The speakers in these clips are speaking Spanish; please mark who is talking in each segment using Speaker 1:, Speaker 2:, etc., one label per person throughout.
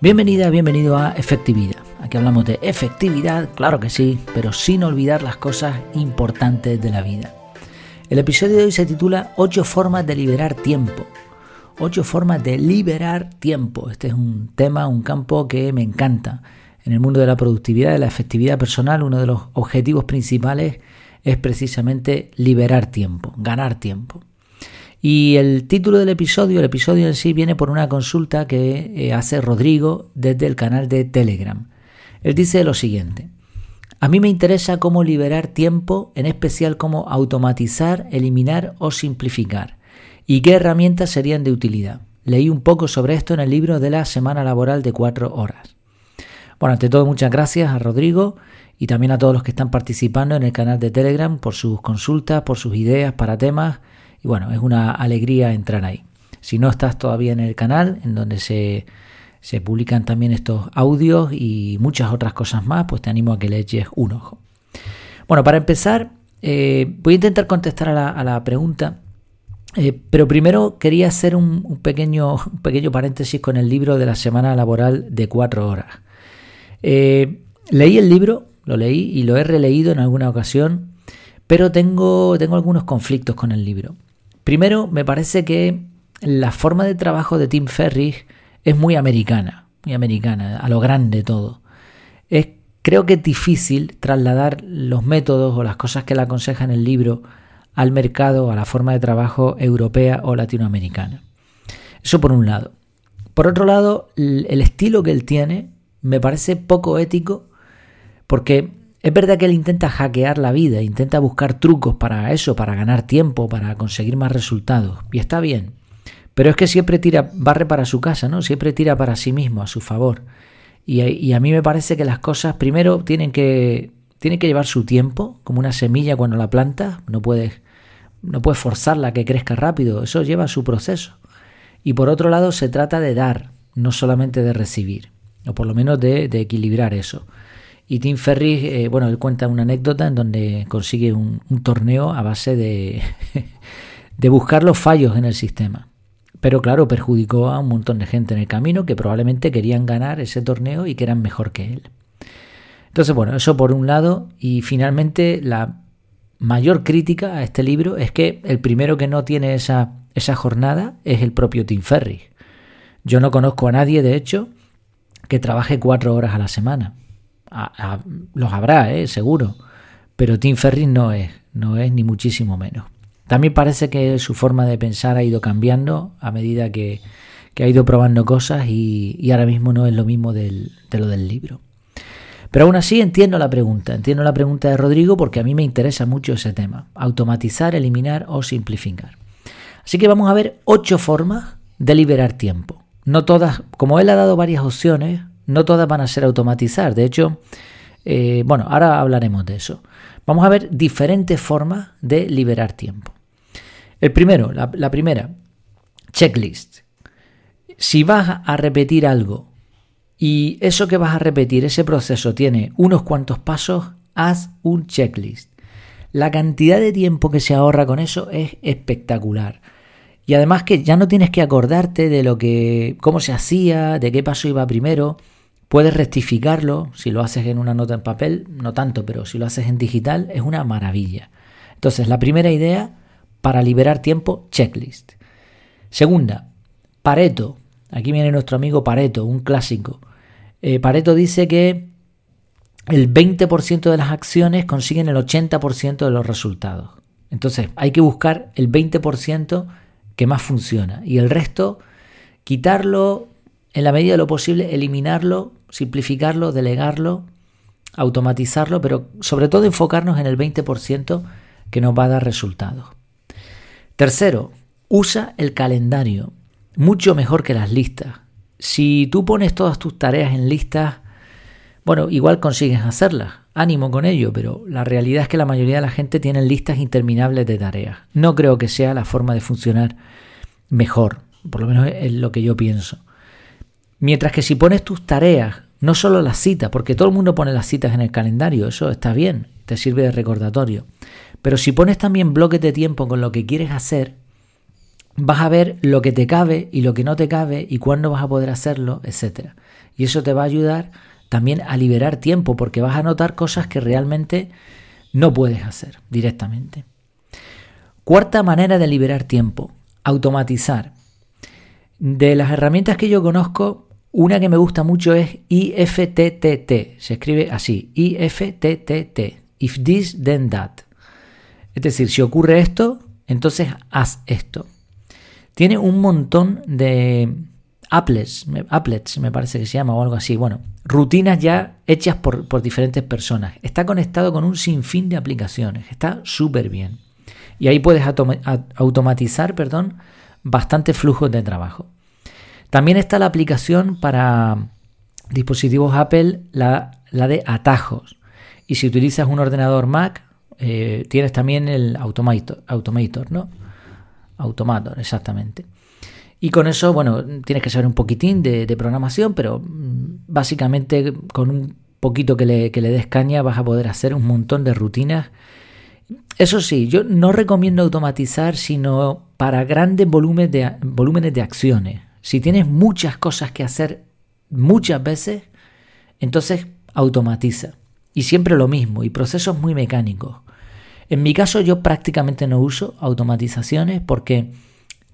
Speaker 1: Bienvenida, bienvenido a Efectividad. Aquí hablamos de efectividad, claro que sí, pero sin olvidar las cosas importantes de la vida. El episodio de hoy se titula 8 formas de liberar tiempo. 8 formas de liberar tiempo. Este es un tema, un campo que me encanta. En el mundo de la productividad, de la efectividad personal, uno de los objetivos principales es precisamente liberar tiempo, ganar tiempo. Y el título del episodio, el episodio en sí viene por una consulta que eh, hace Rodrigo desde el canal de Telegram. Él dice lo siguiente. A mí me interesa cómo liberar tiempo, en especial cómo automatizar, eliminar o simplificar. ¿Y qué herramientas serían de utilidad? Leí un poco sobre esto en el libro de la semana laboral de cuatro horas. Bueno, ante todo muchas gracias a Rodrigo y también a todos los que están participando en el canal de Telegram por sus consultas, por sus ideas para temas bueno, es una alegría entrar ahí. Si no estás todavía en el canal, en donde se, se publican también estos audios y muchas otras cosas más, pues te animo a que le eches un ojo. Bueno, para empezar, eh, voy a intentar contestar a la, pregunta, eh, pero primero quería hacer un, pequeño, un pequeño paréntesis con el libro de la semana laboral de cuatro horas. Eh, leí el libro, lo leí y lo he releído en alguna ocasión, pero tengo, tengo algunos conflictos con el libro. Primero, me parece que la forma de trabajo de Tim Ferriss es muy americana, muy americana, a lo grande todo. Es, creo que es difícil trasladar los métodos o las cosas que le aconseja en el libro al mercado, a la forma de trabajo europea o latinoamericana. Eso por un lado. Por otro lado, el estilo que él tiene me parece poco ético porque es verdad que él intenta hackear la vida, intenta buscar trucos para eso, para ganar tiempo, para conseguir más resultados. Y está bien. Pero es que siempre tira, barre para su casa, ¿no? Siempre tira para sí mismo, a su favor. Y, a mí me parece que las cosas primero tienen que, tienen que llevar su tiempo, como una semilla cuando la plantas. No puedes, no puedes forzarla a que crezca rápido. Eso lleva su proceso. Y por otro lado, se trata de dar, no solamente de recibir. O por lo menos de, de equilibrar eso. Y Tim Ferris, eh, bueno, él cuenta una anécdota en donde consigue un, torneo a base de, de buscar los fallos en el sistema. Pero claro, perjudicó a un montón de gente en el camino que probablemente querían ganar ese torneo y que eran mejor que él. Entonces, bueno, eso por un lado. Y finalmente, la mayor crítica a este libro es que el primero que no tiene esa, esa jornada es el propio Tim Ferris. Yo no conozco a nadie, de hecho, que trabaje cuatro horas a la semana los habrá, ¿eh? seguro. Pero Tim Ferris no es, no es ni muchísimo menos. También parece que su forma de pensar ha ido cambiando a medida que, ha ido probando cosas y, ahora mismo no es lo mismo de lo del libro. Pero aún así entiendo la pregunta, entiendo la pregunta de Rodrigo porque a mí me interesa mucho ese tema, automatizar, eliminar o simplificar. Así que vamos a ver ocho formas de liberar tiempo. No todas, como él ha dado varias opciones, no todas van a ser automatizar. De hecho, eh, bueno, ahora hablaremos de eso. Vamos a ver diferentes formas de liberar tiempo. El primero, la, la primera, checklist. Si vas a repetir algo y eso que vas a repetir, ese proceso tiene unos cuantos pasos, haz un checklist. La cantidad de tiempo que se ahorra con eso es espectacular. Y además que ya no tienes que acordarte de lo que cómo se hacía, de qué paso iba primero. Puedes rectificarlo si lo haces en una nota en papel, no tanto, pero si lo haces en digital es una maravilla. Entonces, la primera idea para liberar tiempo, checklist. Segunda, Pareto. Aquí viene nuestro amigo Pareto, un clásico. Eh, Pareto dice que el 20% de las acciones consiguen el 80% de los resultados. Entonces, hay que buscar el 20% que más funciona y el resto quitarlo, en la medida de lo posible, eliminarlo simplificarlo, delegarlo, automatizarlo, pero sobre todo enfocarnos en el 20% que nos va a dar resultados. Tercero, usa el calendario, mucho mejor que las listas. Si tú pones todas tus tareas en listas, bueno, igual consigues hacerlas, ánimo con ello, pero la realidad es que la mayoría de la gente tiene listas interminables de tareas. No creo que sea la forma de funcionar mejor, por lo menos es lo que yo pienso. Mientras que si pones tus tareas, no solo las citas, porque todo el mundo pone las citas en el calendario, eso está bien, te sirve de recordatorio. Pero si pones también bloques de tiempo con lo que quieres hacer, vas a ver lo que te cabe y lo que no te cabe y cuándo vas a poder hacerlo, etc. Y eso te va a ayudar también a liberar tiempo porque vas a notar cosas que realmente no puedes hacer directamente. Cuarta manera de liberar tiempo, automatizar. De las herramientas que yo conozco, una que me gusta mucho es IFTTT. Se escribe así, IFTTT. If this, then that. Es decir, si ocurre esto, entonces haz esto. Tiene un montón de applets, applets me parece que se llama o algo así. Bueno, rutinas ya hechas por, por diferentes personas. Está conectado con un sinfín de aplicaciones. Está súper bien. Y ahí puedes automatizar, perdón, bastante flujos de trabajo. También está la aplicación para dispositivos Apple, la, de atajos. Y si utilizas un ordenador Mac, eh, tienes también el Automator, ¿no? Automator, exactamente. Y con eso, bueno, tienes que saber un poquitín de, programación, pero mm, básicamente con un poquito que le, des caña vas a poder hacer un montón de rutinas. Eso sí, yo no recomiendo automatizar, sino para grandes volúmenes de, volúmenes de acciones. Si tienes muchas cosas que hacer muchas veces, entonces automatiza. Y siempre lo mismo, y procesos muy mecánicos. En mi caso yo prácticamente no uso automatizaciones porque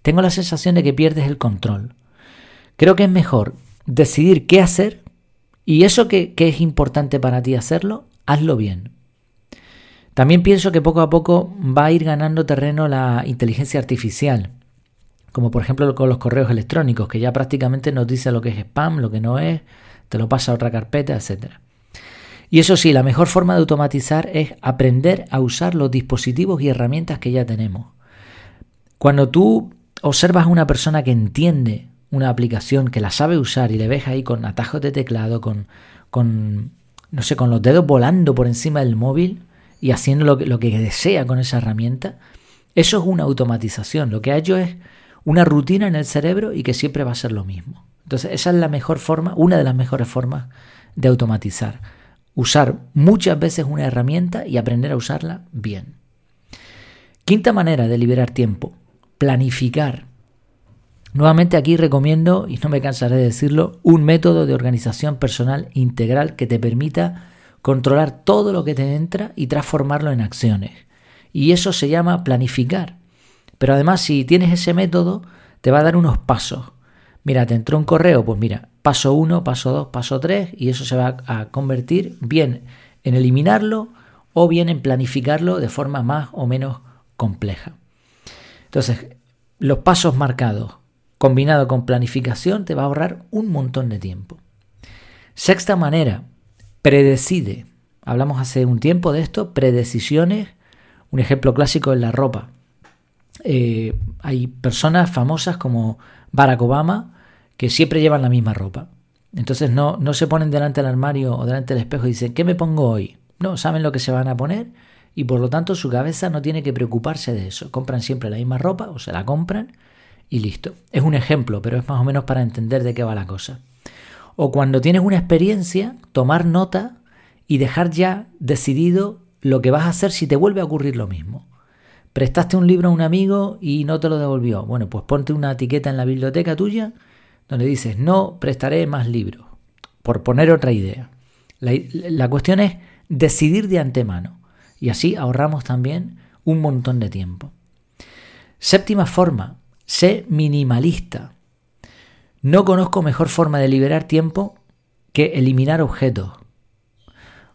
Speaker 1: tengo la sensación de que pierdes el control. Creo que es mejor decidir qué hacer y eso que, es importante para ti hacerlo, hazlo bien. También pienso que poco a poco va a ir ganando terreno la inteligencia artificial, como por ejemplo con los correos electrónicos, que ya prácticamente nos dice lo que es spam, lo que no es, te lo pasa a otra carpeta, etc. Y eso sí, la mejor forma de automatizar es aprender a usar los dispositivos y herramientas que ya tenemos. Cuando tú observas a una persona que entiende una aplicación, que la sabe usar y le ves ahí con atajos de teclado, con, con no sé, con los dedos volando por encima del móvil y haciendo lo que, lo que desea con esa herramienta, eso es una automatización. Lo que ha hecho es una rutina en el cerebro y que siempre va a ser lo mismo. Entonces, esa es la mejor forma, una de las mejores formas de automatizar. Usar muchas veces una herramienta y aprender a usarla bien. Quinta manera de liberar tiempo, planificar. Nuevamente aquí recomiendo, y no me cansaré de decirlo, un método de organización personal integral que te permita controlar todo lo que te entra y transformarlo en acciones. Y eso se llama planificar. Pero además si tienes ese método, te va a dar unos pasos. Mira, te entró un correo, pues mira, paso 1, paso 2, paso 3, y eso se va a convertir bien en eliminarlo o bien en planificarlo de forma más o menos compleja. Entonces, los pasos marcados combinado con planificación te va a ahorrar un montón de tiempo. Sexta manera, predecide. Hablamos hace un tiempo de esto, predecisiones. Un ejemplo clásico es la ropa. Eh, hay personas famosas como Barack Obama que siempre llevan la misma ropa. Entonces no, no se ponen delante del armario o delante del espejo y dicen, ¿qué me pongo hoy? No, saben lo que se van a poner y por lo tanto su cabeza no tiene que preocuparse de eso. Compran siempre la misma ropa o se la compran y listo. Es un ejemplo, pero es más o menos para entender de qué va la cosa. O cuando tienes una experiencia, tomar nota y dejar ya decidido lo que vas a hacer si te vuelve a ocurrir lo mismo. Prestaste un libro a un amigo y no te lo devolvió. Bueno, pues ponte una etiqueta en la biblioteca tuya donde dices no prestaré más libros, por poner otra idea. La, cuestión es decidir de antemano y así ahorramos también un montón de tiempo. Séptima forma, sé minimalista. No conozco mejor forma de liberar tiempo que eliminar objetos.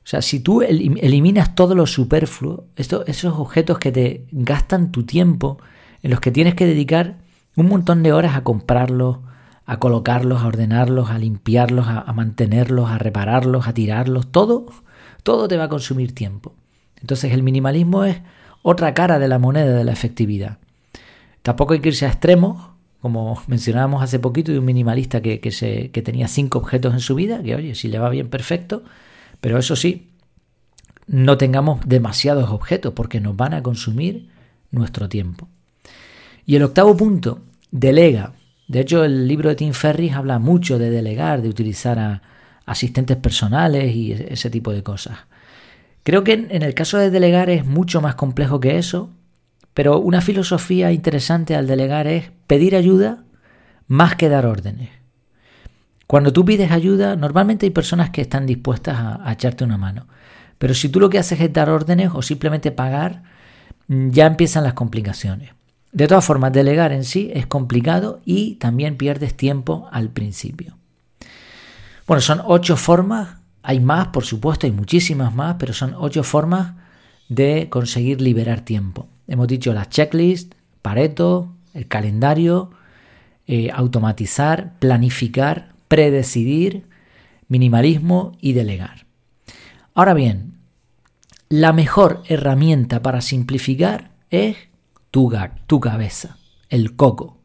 Speaker 1: O sea, si tú eliminas todo lo superfluo, esos objetos que te gastan tu tiempo, en los que tienes que dedicar un montón de horas a comprarlos, a colocarlos, a ordenarlos, a limpiarlos, a, mantenerlos, a repararlos, a tirarlos, todo, todo te va a consumir tiempo. Entonces el minimalismo es otra cara de la moneda de la efectividad. Tampoco hay que irse a extremos, como mencionábamos hace poquito de un minimalista que, se, que tenía cinco objetos en su vida, que oye, si le va bien, perfecto, pero eso sí, no tengamos demasiados objetos porque nos van a consumir nuestro tiempo. Y el octavo punto, delega. De hecho, el libro de Tim Ferris habla mucho de delegar, de utilizar a asistentes personales y ese tipo de cosas. Creo que en el caso de delegar es mucho más complejo que eso, pero una filosofía interesante al delegar es pedir ayuda más que dar órdenes. Cuando tú pides ayuda, normalmente hay personas que están dispuestas a, echarte una mano. Pero si tú lo que haces es dar órdenes o simplemente pagar, mm, ya empiezan las complicaciones. De todas formas, delegar en sí es complicado y también pierdes tiempo al principio. Bueno, son ocho formas, hay más, por supuesto, hay muchísimas más, pero son ocho formas de conseguir liberar tiempo. Hemos dicho las checklists, Pareto, el calendario, eh, automatizar, planificar, predecidir, minimalismo y delegar. Ahora bien, la mejor herramienta para simplificar es tu, tu cabeza, el coco,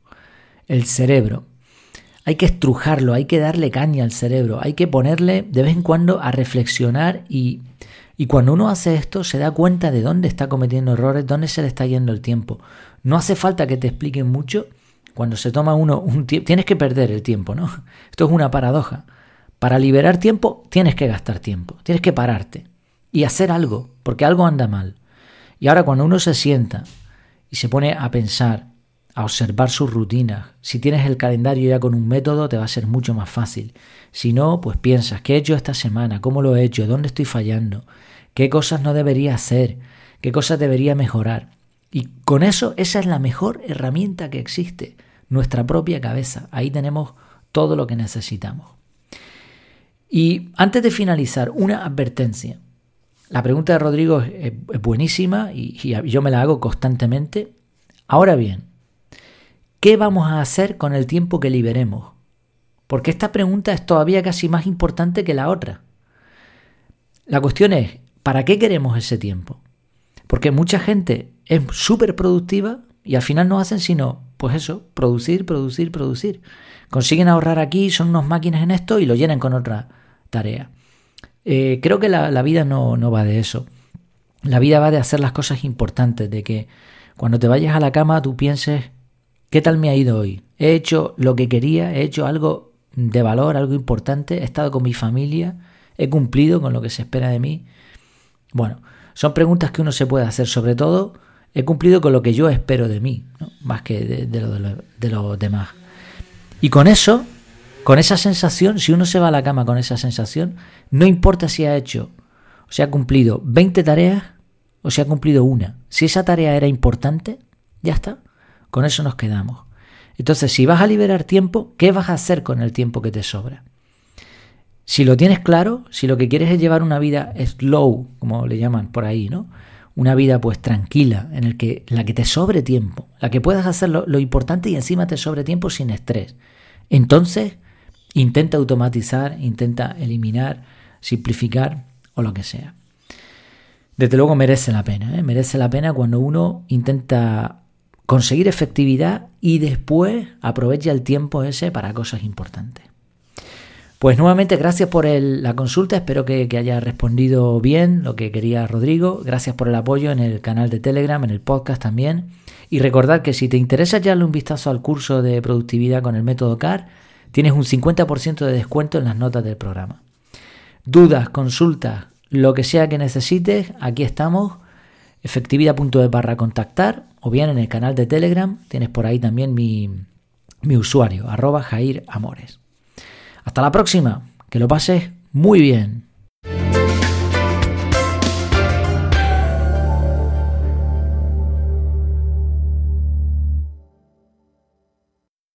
Speaker 1: el cerebro. Hay que estrujarlo, hay que darle caña al cerebro, hay que ponerle de vez en cuando a reflexionar y y cuando uno hace esto se da cuenta de dónde está cometiendo errores, dónde se le está yendo el tiempo. No hace falta que te expliquen mucho. Cuando se toma uno un tiempo, tienes que perder el tiempo, ¿no? Esto es una paradoja. Para liberar tiempo tienes que gastar tiempo, tienes que pararte y hacer algo, porque algo anda mal. Y ahora cuando uno se sienta y se pone a pensar, a observar sus rutinas, si tienes el calendario ya con un método te va a ser mucho más fácil. Si no, pues piensas, ¿qué he hecho esta semana? ¿Cómo lo he hecho? ¿Dónde estoy fallando? qué cosas no debería hacer, qué cosas debería mejorar. Y con eso esa es la mejor herramienta que existe, nuestra propia cabeza. Ahí tenemos todo lo que necesitamos. Y antes de finalizar, una advertencia. La pregunta de Rodrigo es, buenísima y, yo me la hago constantemente. Ahora bien, ¿qué vamos a hacer con el tiempo que liberemos? Porque esta pregunta es todavía casi más importante que la otra. La cuestión es, ¿Para qué queremos ese tiempo? Porque mucha gente es súper productiva y al final no hacen sino, pues eso, producir, producir, producir. Consiguen ahorrar aquí, son unos máquinas en esto y lo llenan con otra tarea. Eh, creo que la, vida no, no va de eso. La vida va de hacer las cosas importantes, de que cuando te vayas a la cama tú pienses, ¿qué tal me ha ido hoy? He hecho lo que quería, he hecho algo de valor, algo importante, he estado con mi familia, he cumplido con lo que se espera de mí. Bueno, son preguntas que uno se puede hacer, sobre todo, he cumplido con lo que yo espero de mí, más que de, lo, los demás. Y con eso, con esa sensación, si uno se va a la cama con esa sensación, no importa si ha hecho o si ha cumplido 20 tareas o si ha cumplido una. Si esa tarea era importante, ya está. Con eso nos quedamos. Entonces, si vas a liberar tiempo, ¿qué vas a hacer con el tiempo que te sobra? Si lo tienes claro, si lo que quieres es llevar una vida slow, como le llaman por ahí, ¿no? Una vida pues tranquila, en el que, la que te sobre tiempo, la que puedas hacer lo, importante y encima te sobre tiempo sin estrés. Entonces, intenta automatizar, intenta eliminar, simplificar o lo que sea. Desde luego merece la pena, ¿eh? merece la pena cuando uno intenta conseguir efectividad y después aprovecha el tiempo ese para cosas importantes. Pues nuevamente gracias por la consulta, espero que, haya respondido bien lo que quería Rodrigo, gracias por el apoyo en el canal de Telegram, en el podcast también. Y recordad que si te interesa echarle un vistazo al curso de productividad con el método CAR, tienes un 50% de descuento en las notas del programa. Dudas, consultas, lo que sea que necesites, aquí estamos, efectividad.es barra contactar o bien en el canal de Telegram, tienes por ahí también mi, mi usuario, arroba Jair Amores. Hasta la próxima, que lo pases muy bien.